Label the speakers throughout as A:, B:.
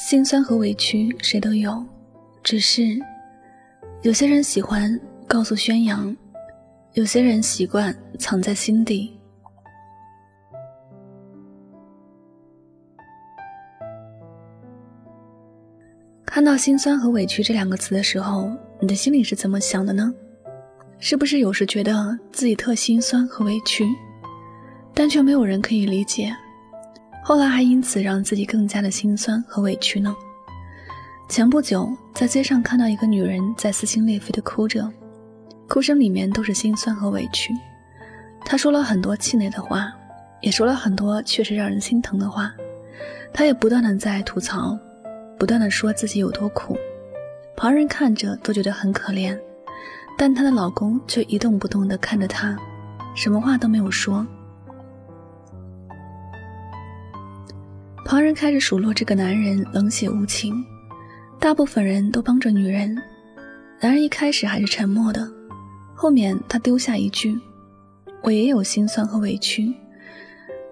A: 心酸和委屈谁都有，只是有些人喜欢告诉宣扬，有些人习惯藏在心底。看到“心酸”和“委屈”这两个词的时候，你的心里是怎么想的呢？是不是有时觉得自己特心酸和委屈，但却没有人可以理解？后来还因此让自己更加的心酸和委屈呢。前不久在街上看到一个女人在撕心裂肺的哭着，哭声里面都是心酸和委屈。她说了很多气馁的话，也说了很多确实让人心疼的话。她也不断的在吐槽，不断的说自己有多苦，旁人看着都觉得很可怜，但她的老公却一动不动的看着她，什么话都没有说。旁人开始数落这个男人冷血无情，大部分人都帮着女人。男人一开始还是沉默的，后面他丢下一句：“我也有心酸和委屈，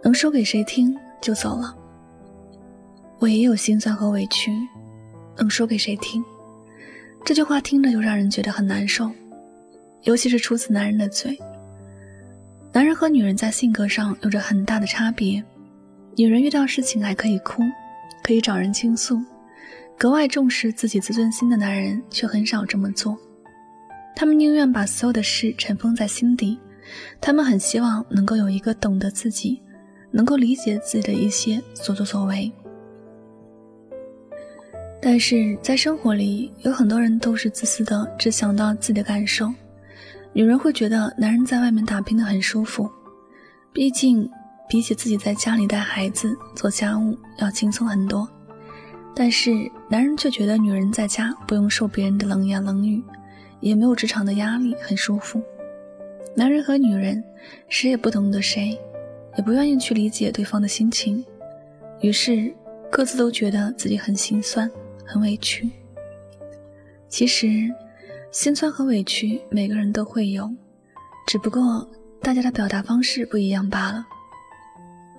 A: 能说给谁听？”就走了。我也有心酸和委屈，能说给谁听？这句话听着就让人觉得很难受，尤其是出自男人的嘴。男人和女人在性格上有着很大的差别。女人遇到事情还可以哭，可以找人倾诉，格外重视自己自尊心的男人却很少这么做。他们宁愿把所有的事尘封在心底，他们很希望能够有一个懂得自己、能够理解自己的一些所作所为。但是在生活里，有很多人都是自私的，只想到自己的感受。女人会觉得男人在外面打拼的很舒服，毕竟。比起自己在家里带孩子、做家务要轻松很多，但是男人却觉得女人在家不用受别人的冷言冷语，也没有职场的压力，很舒服。男人和女人谁也不懂得谁，也不愿意去理解对方的心情，于是各自都觉得自己很心酸、很委屈。其实，心酸和委屈每个人都会有，只不过大家的表达方式不一样罢了。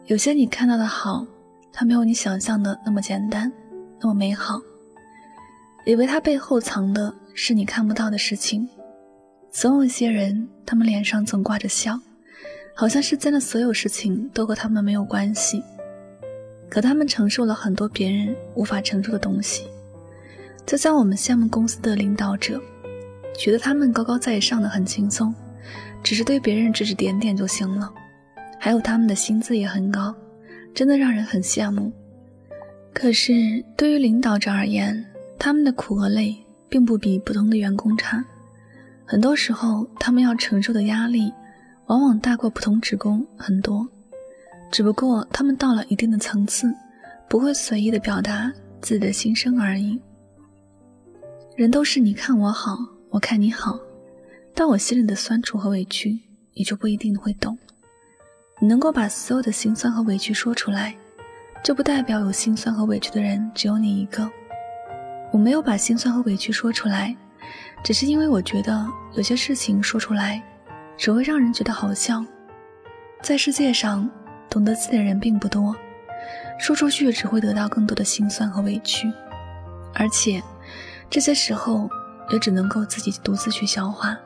A: 有些你看到的好，它没有你想象的那么简单，那么美好。以为它背后藏的是你看不到的事情。总有一些人，他们脸上总挂着笑，好像世间的所有事情都和他们没有关系。可他们承受了很多别人无法承受的东西。就像我们羡慕公司的领导者，觉得他们高高在上的很轻松，只是对别人指指点点就行了。还有他们的薪资也很高，真的让人很羡慕。可是对于领导者而言，他们的苦和累并不比普通的员工差。很多时候，他们要承受的压力往往大过普通职工很多。只不过他们到了一定的层次，不会随意的表达自己的心声而已。人都是你看我好，我看你好，但我心里的酸楚和委屈，你就不一定会懂。你能够把所有的心酸和委屈说出来，这不代表有心酸和委屈的人只有你一个。我没有把心酸和委屈说出来，只是因为我觉得有些事情说出来，只会让人觉得好笑。在世界上，懂得自己的人并不多，说出去只会得到更多的心酸和委屈，而且这些时候也只能够自己独自去消化。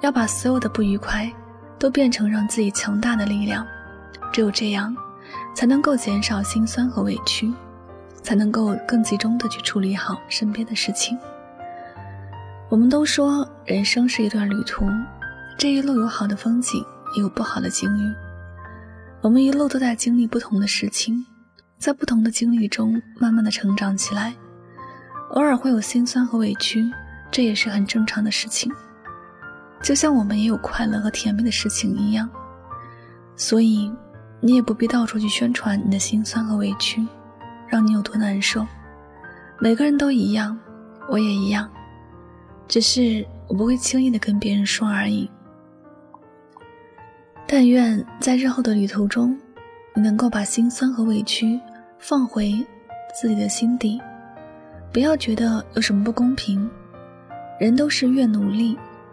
A: 要把所有的不愉快。都变成让自己强大的力量，只有这样，才能够减少心酸和委屈，才能够更集中的去处理好身边的事情。我们都说人生是一段旅途，这一路有好的风景，也有不好的境遇。我们一路都在经历不同的事情，在不同的经历中慢慢的成长起来，偶尔会有心酸和委屈，这也是很正常的事情。就像我们也有快乐和甜蜜的事情一样，所以你也不必到处去宣传你的心酸和委屈，让你有多难受。每个人都一样，我也一样，只是我不会轻易的跟别人说而已。但愿在日后的旅途中，你能够把心酸和委屈放回自己的心底，不要觉得有什么不公平。人都是越努力。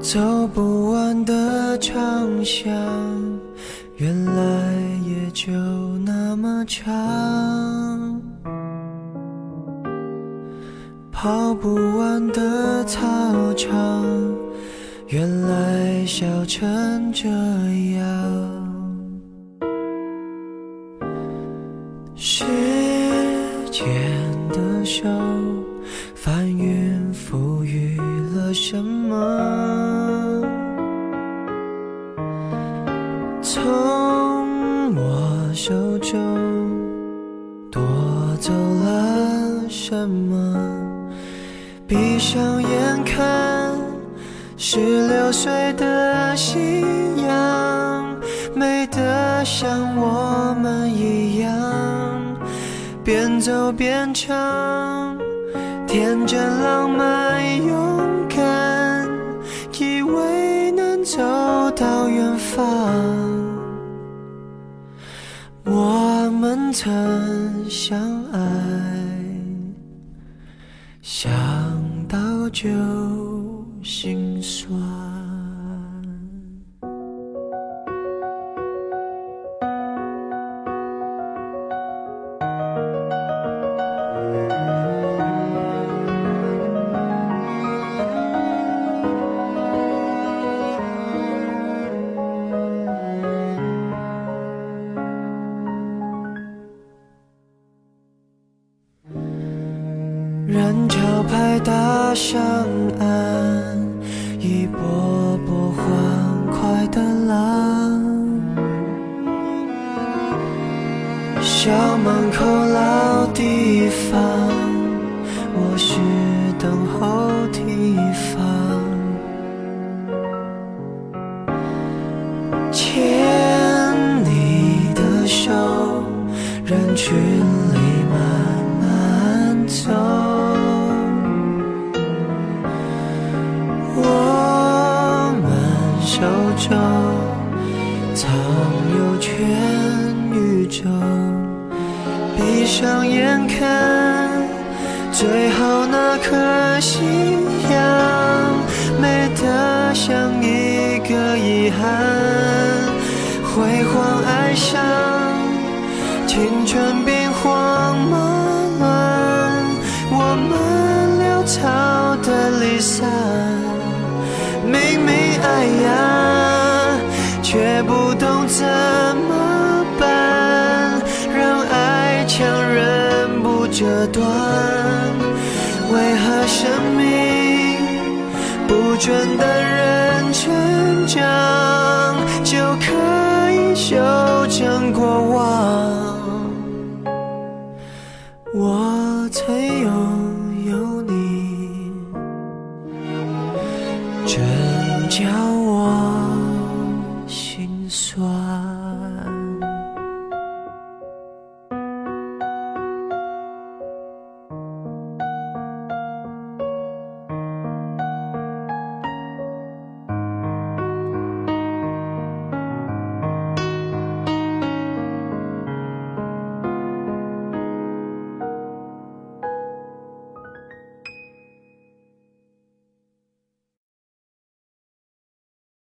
B: 走不完的长巷，原来也就那么长。跑不完的操场，原来笑成这样。什么？从我手中夺走了什么？闭上眼看，十六岁的夕阳，美得像我们一样，边走边唱，天真浪漫勇敢，走到远方。我们曾相爱，想到就心酸。人潮拍打上岸，一波波欢快的浪。校门口老地方，我是等候提防。牵你的手，人群手中藏有全宇宙，闭上眼看最后那颗夕阳，美得像一个遗憾。辉煌爱上青春兵荒马乱，我们潦草的离散。明明爱呀，却不懂怎么办，让爱强忍不折断。为何生命不准等人成长，就可以修正过往？